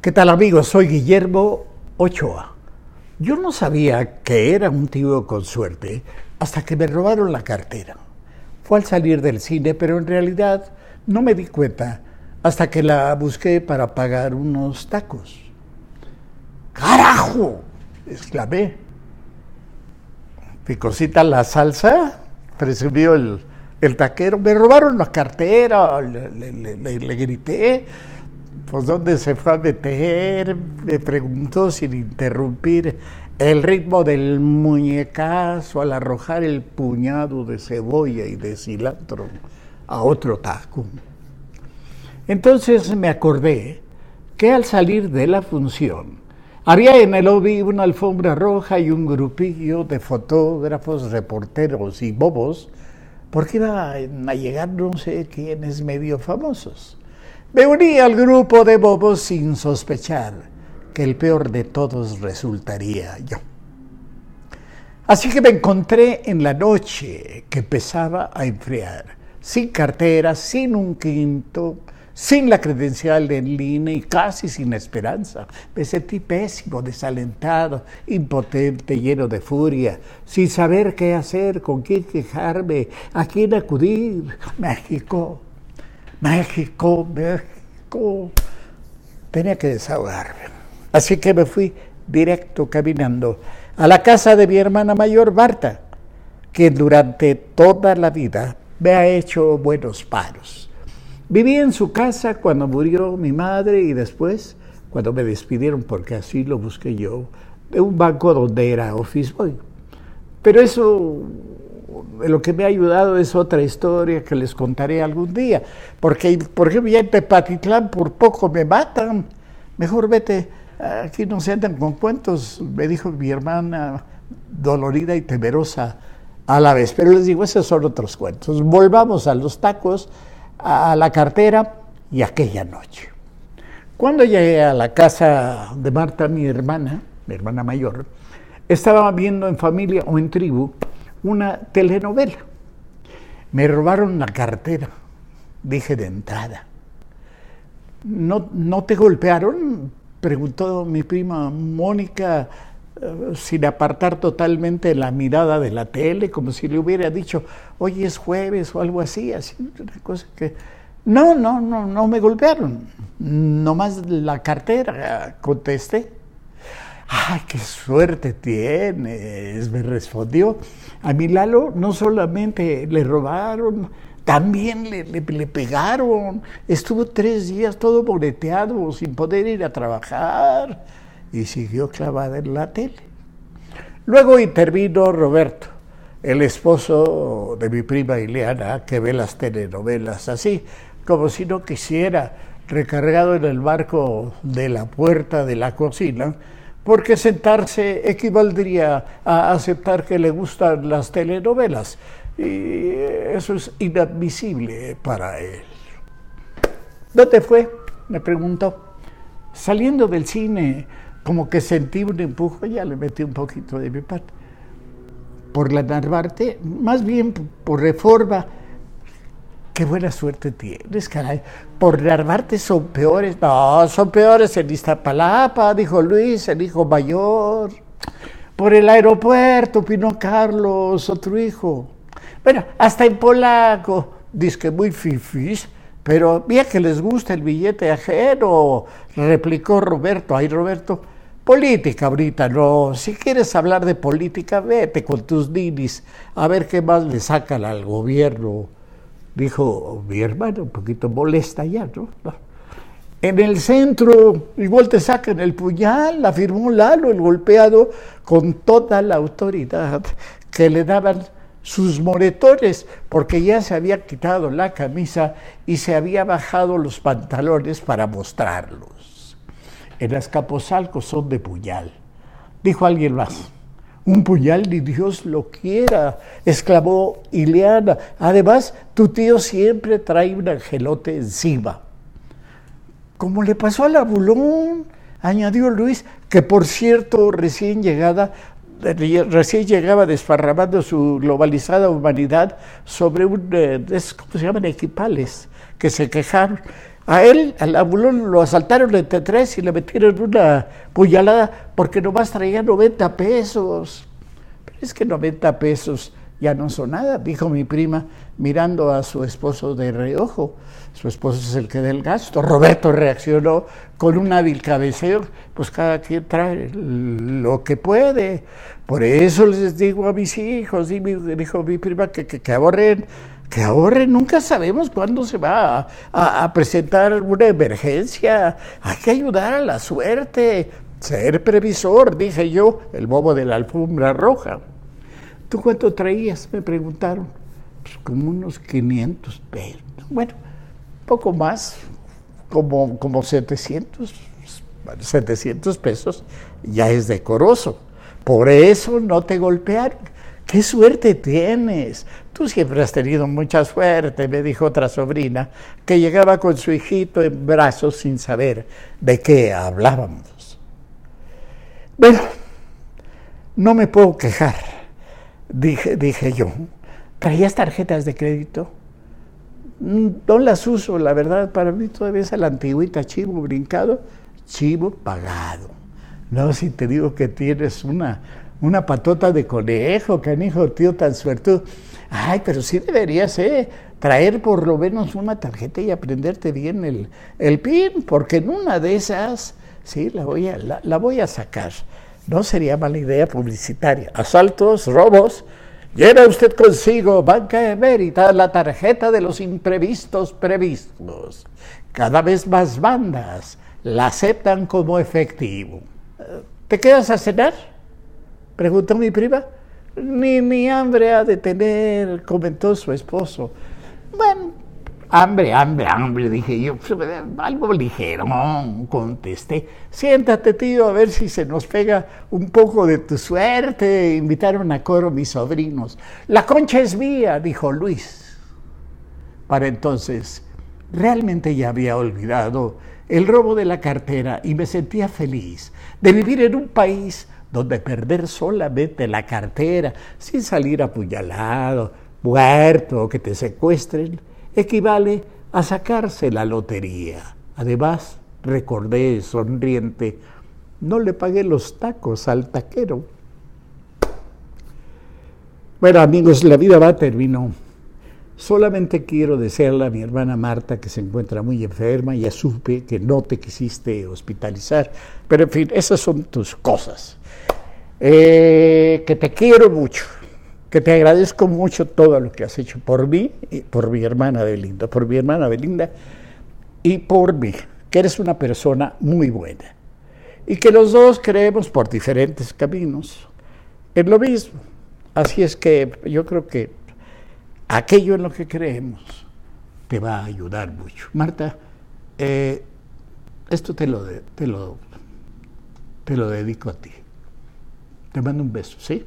¿Qué tal amigos? Soy Guillermo Ochoa. Yo no sabía que era un tío con suerte hasta que me robaron la cartera. Fue al salir del cine, pero en realidad no me di cuenta hasta que la busqué para pagar unos tacos. ¡Carajo! exclamé. Picosita la salsa, presumió el, el taquero. Me robaron la cartera, le, le- grité. Pues dónde se fue a meter, me preguntó sin interrumpir el ritmo del muñecazo al arrojar el puñado de cebolla y de cilantro a otro taco. Entonces me acordé que al salir de la función había en el lobby una alfombra roja y un grupillo de fotógrafos, reporteros y bobos, porque iban a llegar no sé quiénes medio famosos. Me uní al grupo de bobos sin sospechar que el peor de todos resultaría yo. Así que me encontré en la noche que empezaba a enfriar, sin cartera, sin un quinto, sin la credencial de línea y casi sin esperanza. Me sentí pésimo, desalentado, impotente, lleno de furia, sin saber qué hacer, con quién quejarme, a quién acudir. México, México, México. Tenía que desahogarme. Así que me fui directo caminando a la casa de mi hermana mayor, Marta, que durante toda la vida me ha hecho buenos paros. Viví en su casa cuando murió mi madre y después, cuando me despidieron, porque así lo busqué yo, de un banco donde era office boy. Pero eso, lo que me ha ayudado es otra historia que les contaré algún día. Porque, por ejemplo, ya en Tepatitlán por poco me matan. Mejor vete, aquí no se andan con cuentos, me dijo mi hermana, dolorida y temerosa a la vez. Pero les digo, esos son otros cuentos. Volvamos a los tacos, a la cartera y aquella noche. Cuando llegué a la casa de Marta, mi hermana, mi hermana mayor, estaba viendo en familia o en tribu una telenovela. Me robaron la cartera, dije de entrada. ¿No, no te golpearon? Preguntó mi prima Mónica eh, sin apartar totalmente la mirada de la tele, como si le hubiera dicho, hoy es jueves o algo así, así, una cosa que... No, no, no, no me golpearon, nomás la cartera, contesté. ¡Ay, qué suerte tienes! Me respondió. A mi Lalo no solamente le robaron, también le, le- pegaron. Estuvo tres días todo boleteado, sin poder ir a trabajar. Y siguió clavada en la tele. Luego intervino Roberto, el esposo de mi prima Ileana, que ve las telenovelas así, como si no quisiera, recargado en el marco de la puerta de la cocina, porque sentarse equivaldría a aceptar que le gustan las telenovelas. Y eso es inadmisible para él. ¿Dónde fue? Me preguntó. Saliendo del cine, como que sentí un empuje, ya le metí un poquito de mi parte. Por la Narvarte, más bien por reforma. Qué buena suerte tienes, caray. Por Narvarte son peores. No, son peores en Iztapalapa, dijo Luis, el hijo mayor. Por el aeropuerto, Pino Carlos, otro hijo. Bueno, hasta en polaco, dice que muy fifís, pero mira que les gusta el billete ajeno, replicó Roberto. Ay, Roberto, política ahorita no. Si quieres hablar de política, vete con tus ninis a ver qué más le sacan al gobierno, dijo mi hermano, un poquito molesta ya, ¿no? En el centro, igual te sacan el puñal, afirmó Lalo, el golpeado, con toda la autoridad que le daban sus moretones, porque ya se había quitado la camisa y se había bajado los pantalones para mostrarlos. En Azcapotzalco son de puñal, dijo alguien más. Un puñal ni Dios lo quiera, exclamó Ileana. Además, tu tío siempre trae un angelote encima como le pasó al abulón, añadió Luis, que por cierto recién llegada, recién llegaba desparramando su globalizada humanidad sobre un, eh, ¿cómo se llaman? Equipales, que se quejaron. A él, al abulón, lo asaltaron entre tres y le metieron una puñalada porque nomás traía 90 pesos. Pero es que 90 pesos ya no son nada, dijo mi prima, mirando a su esposo de reojo. Su esposo es el que da el gasto. Roberto reaccionó con un hábil cabeceo, pues cada quien trae lo que puede. Por eso les digo a mis hijos, y dijo mi prima, que, que, ahorren, que ahorren, nunca sabemos cuándo se va a, a presentar una emergencia. Hay que ayudar a la suerte, ser previsor, dije yo, el bobo de la alfombra roja. ¿Tú cuánto traías? Me preguntaron. Pues como unos 500 pesos. Bueno, poco más, como, como 700, 700 pesos, ya es decoroso. Por eso no te golpearon. ¡Qué suerte tienes! Tú siempre has tenido mucha suerte, me dijo otra sobrina, que llegaba con su hijito en brazos sin saber de qué hablábamos. Bueno, no me puedo quejar dije, yo, ¿traías tarjetas de crédito? Mm, no las uso, la verdad, para mí todavía es la antigüita, chivo brincado, chivo pagado. No, si te digo que tienes una, una patota de conejo, canijo, tío tan suertudo. Ay, pero sí deberías, ¿eh? Traer por lo menos una tarjeta y aprenderte bien el, PIN, porque en una de esas, sí, la voy a, la voy a sacar. No sería mala idea publicitaria. Asaltos, robos. Llena usted consigo, banca emérita, la tarjeta de los imprevistos previstos. Cada vez más bandas la aceptan como efectivo. ¿Te quedas a cenar? Preguntó mi prima. Ni mi hambre ha de tener, comentó su esposo. Bueno, Hambre, hambre, hambre, dije yo, algo ligero, contesté. Siéntate, tío, a ver si se nos pega un poco de tu suerte. Invitaron a coro mis sobrinos. La concha es mía, dijo Luis. Para entonces, realmente ya había olvidado el robo de la cartera y me sentía feliz de vivir en un país donde perder solamente la cartera, sin salir apuñalado, muerto o que te secuestren, equivale a sacarse la lotería. Además, recordé sonriente, no le pagué los tacos al taquero. Bueno, amigos, la vida va, terminó. Solamente quiero desearle a mi hermana Marta, que se encuentra muy enferma, ya supe que no te quisiste hospitalizar, pero en fin, esas son tus cosas. Eh, que te quiero mucho que te agradezco mucho todo lo que has hecho por mí y por mi hermana Belinda, por mi hermana Belinda y por mí, que eres una persona muy buena. Y que los dos creemos por diferentes caminos en lo mismo. Así es que yo creo que aquello en lo que creemos te va a ayudar mucho. Marta, eh, esto te lo, te, lo, te lo dedico a ti. Te mando un beso, ¿sí?